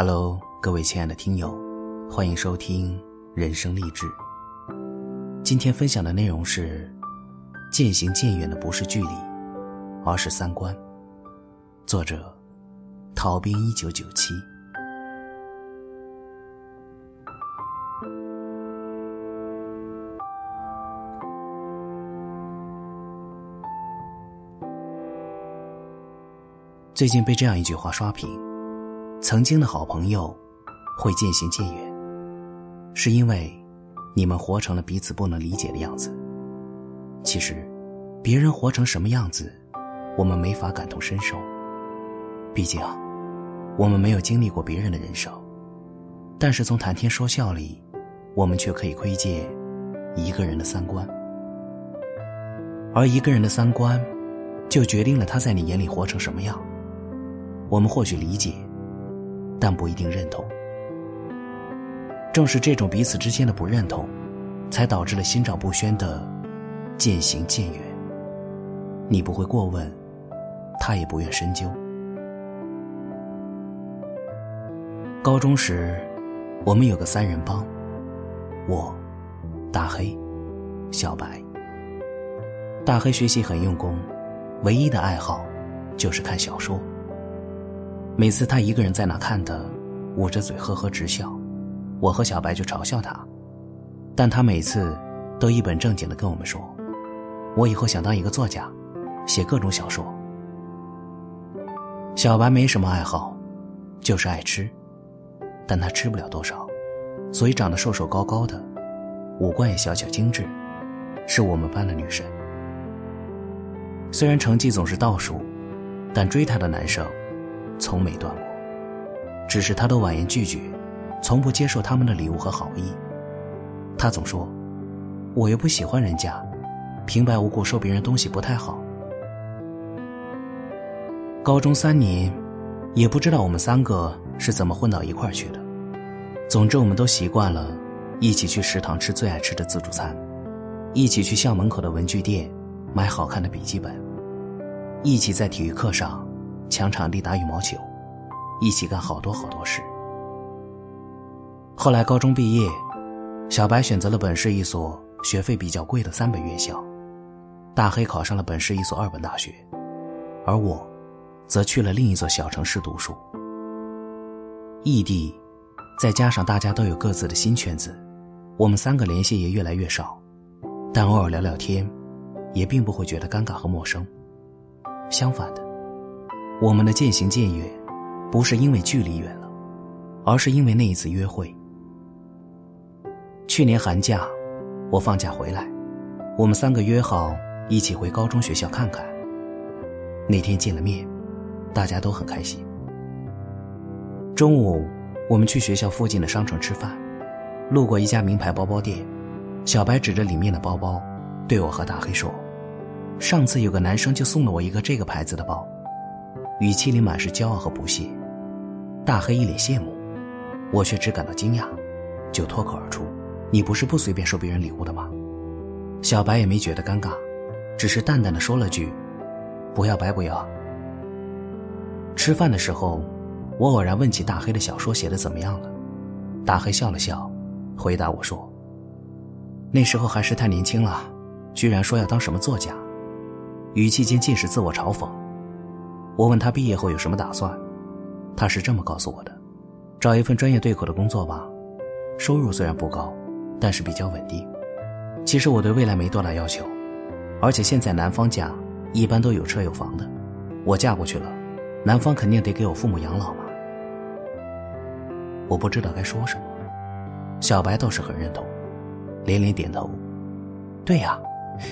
Hello，各位亲爱的听友，欢迎收听人生励志。今天分享的内容是：渐行渐远的不是距离，而是三观。作者：逃兵一九九七。最近被这样一句话刷屏：曾经的好朋友会渐行渐远，是因为你们活成了彼此不能理解的样子。其实，别人活成什么样子，我们没法感同身受。毕竟，我们没有经历过别人的人生。但是从谈天说笑里，我们却可以窥见一个人的三观。而一个人的三观，就决定了他在你眼里活成什么样。我们或许理解，但不一定认同。正是这种彼此之间的不认同，才导致了心照不宣的渐行渐远。你不会过问，他也不愿深究。高中时，我们有个三人帮，我、大黑、小白。大黑学习很用功，唯一的爱好就是看小说。每次他一个人在那看的，捂着嘴呵呵直笑，我和小白就嘲笑他，但他每次都一本正经的跟我们说：“我以后想当一个作家，写各种小说。”小白没什么爱好，就是爱吃，但他吃不了多少，所以长得瘦瘦高高的，五官也小巧精致，是我们班的女神。虽然成绩总是倒数，但追她的男生。从没断过，只是他都婉言拒绝，从不接受他们的礼物和好意。他总说：“我又不喜欢人家，平白无故收别人东西不太好。”高中三年，也不知道我们三个是怎么混到一块儿去的。总之，我们都习惯了一起去食堂吃最爱吃的自助餐，一起去校门口的文具店买好看的笔记本，一起在体育课上。抢场地打羽毛球，一起干好多好多事。后来高中毕业，小白选择了本市一所学费比较贵的三本院校，大黑考上了本市一所二本大学，而我，则去了另一座小城市读书。异地，再加上大家都有各自的新圈子，我们三个联系也越来越少，但偶尔聊聊天，也并不会觉得尴尬和陌生。相反的。我们的渐行渐远，不是因为距离远了，而是因为那一次约会。去年寒假，我放假回来，我们三个约好一起回高中学校看看。那天见了面，大家都很开心。中午，我们去学校附近的商城吃饭，路过一家名牌包包店，小白指着里面的包包，对我和大黑说：“上次有个男生就送了我一个这个牌子的包。”语气里满是骄傲和不屑，大黑一脸羡慕，我却只感到惊讶，就脱口而出：“你不是不随便收别人礼物的吗？”小白也没觉得尴尬，只是淡淡的说了句：“不要白不要。”吃饭的时候，我偶然问起大黑的小说写的怎么样了，大黑笑了笑，回答我说：“那时候还是太年轻了，居然说要当什么作家。”语气间尽是自我嘲讽。我问他毕业后有什么打算，他是这么告诉我的：找一份专业对口的工作吧，收入虽然不高，但是比较稳定。其实我对未来没多大要求，而且现在男方家一般都有车有房的，我嫁过去了，男方肯定得给我父母养老嘛。我不知道该说什么，小白倒是很认同，连连点头：“对呀，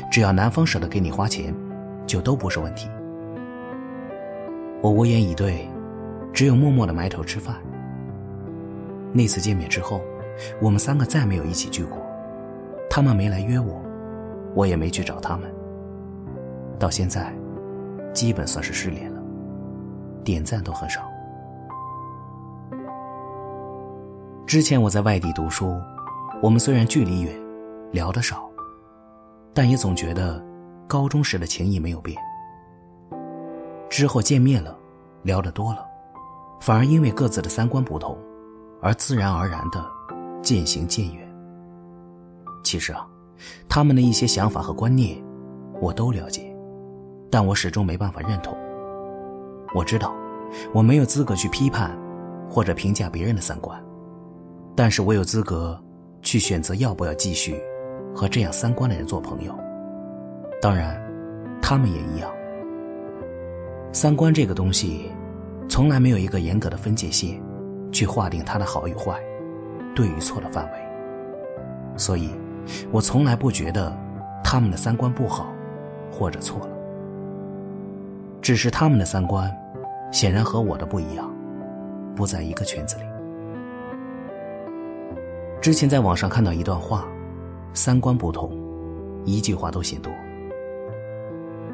只要男方舍得给你花钱，就都不是问题。”我无言以对，只有默默的埋头吃饭。那次见面之后，我们三个再没有一起聚过。他们没来约我，我也没去找他们。到现在，基本算是失联了，点赞都很少。之前我在外地读书，我们虽然距离远，聊得少，但也总觉得高中时的情谊没有变。之后见面了，聊得多了，反而因为各自的三观不同，而自然而然的渐行渐远。其实啊，他们的一些想法和观念，我都了解，但我始终没办法认同。我知道，我没有资格去批判或者评价别人的三观，但是我有资格去选择要不要继续和这样三观的人做朋友。当然，他们也一样。三观这个东西，从来没有一个严格的分界线，去划定它的好与坏、对与错的范围。所以，我从来不觉得他们的三观不好，或者错了。只是他们的三观，显然和我的不一样，不在一个圈子里。之前在网上看到一段话：三观不同，一句话都嫌多。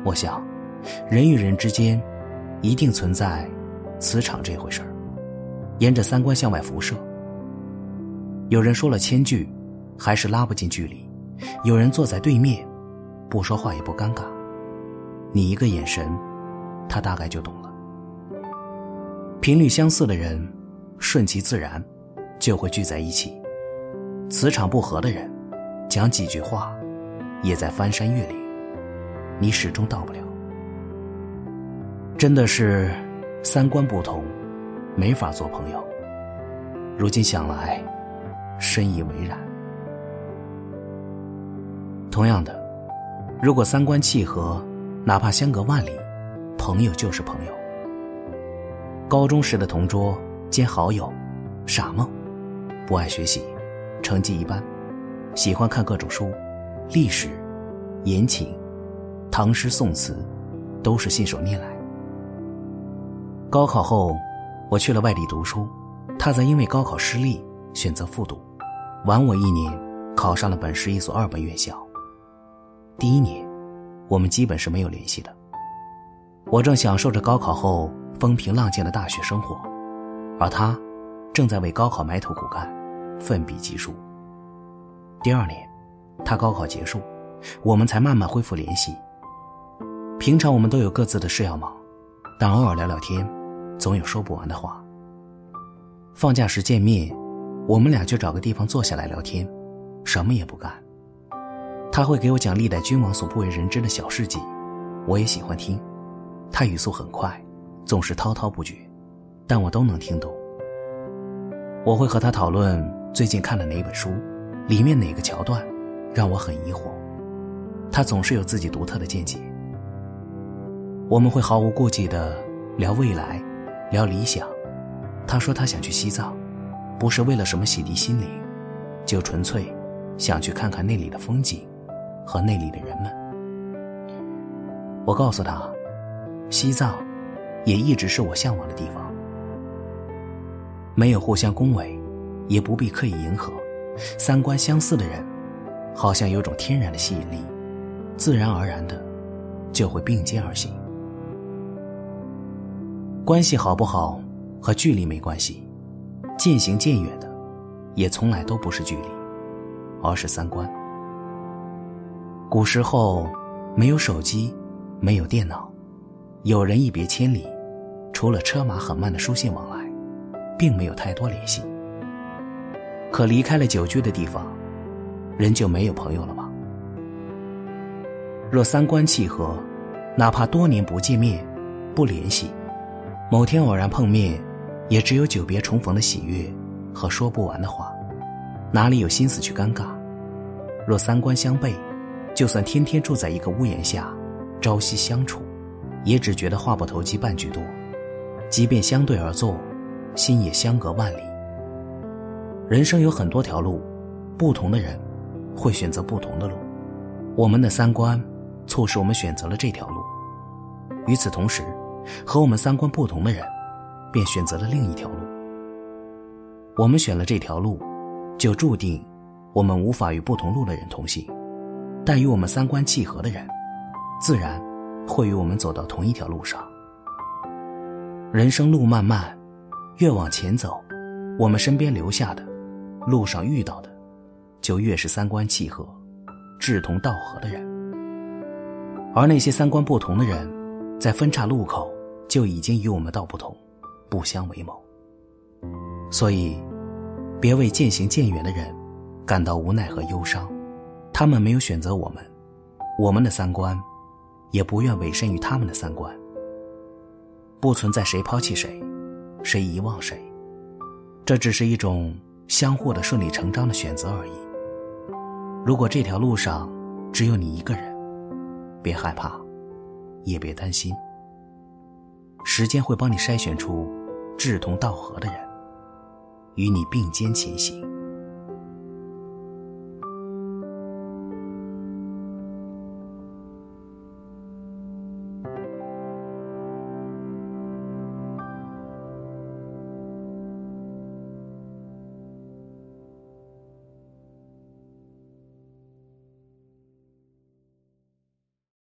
我想，人与人之间。一定存在磁场这回事儿，沿着三观向外辐射。有人说了千句，还是拉不近距离；有人坐在对面，不说话也不尴尬。你一个眼神，他大概就懂了。频率相似的人，顺其自然，就会聚在一起；磁场不合的人，讲几句话，也在翻山越岭，你始终到不了。真的是三观不同，没法做朋友。如今想来，深以为然。同样的，如果三观契合，哪怕相隔万里，朋友就是朋友。高中时的同桌兼好友，傻梦，不爱学习，成绩一般，喜欢看各种书，历史、言情、唐诗宋词，都是信手拈来。高考后，我去了外地读书，他则因为高考失利选择复读，晚我一年，考上了本市一所二本院校。第一年，我们基本是没有联系的。我正享受着高考后风平浪静的大学生活，而他正在为高考埋头苦干，奋笔疾书。第二年，他高考结束，我们才慢慢恢复联系。平常我们都有各自的事要忙，但偶尔聊聊天。总有说不完的话。放假时见面，我们俩就找个地方坐下来聊天，什么也不干。他会给我讲历代君王所不为人知的小事迹，我也喜欢听。他语速很快，总是滔滔不绝，但我都能听懂。我会和他讨论最近看了哪本书，里面哪个桥段让我很疑惑，他总是有自己独特的见解。我们会毫无顾忌的聊未来。聊理想，他说他想去西藏，不是为了什么洗涤心灵，就纯粹想去看看那里的风景和那里的人们。我告诉他，西藏也一直是我向往的地方。没有互相恭维，也不必刻意迎合，三观相似的人，好像有种天然的吸引力，自然而然的就会并肩而行。关系好不好和距离没关系，渐行渐远的，也从来都不是距离，而是三观。古时候没有手机，没有电脑，有人一别千里，除了车马很慢的书信往来，并没有太多联系。可离开了久居的地方，人就没有朋友了吗？若三观契合，哪怕多年不见面，不联系。某天偶然碰面，也只有久别重逢的喜悦和说不完的话，哪里有心思去尴尬？若三观相悖，就算天天住在一个屋檐下，朝夕相处，也只觉得话不投机半句多。即便相对而坐，心也相隔万里。人生有很多条路，不同的人会选择不同的路。我们的三观促使我们选择了这条路。与此同时。和我们三观不同的人，便选择了另一条路。我们选了这条路，就注定我们无法与不同路的人同行；但与我们三观契合的人，自然会与我们走到同一条路上。人生路漫漫，越往前走，我们身边留下的、路上遇到的，就越是三观契合、志同道合的人。而那些三观不同的人，在分岔路口。就已经与我们道不同，不相为谋。所以，别为渐行渐远的人感到无奈和忧伤，他们没有选择我们，我们的三观，也不愿委身于他们的三观。不存在谁抛弃谁，谁遗忘谁，这只是一种相互的顺理成章的选择而已。如果这条路上只有你一个人，别害怕，也别担心。时间会帮你筛选出志同道合的人，与你并肩前行。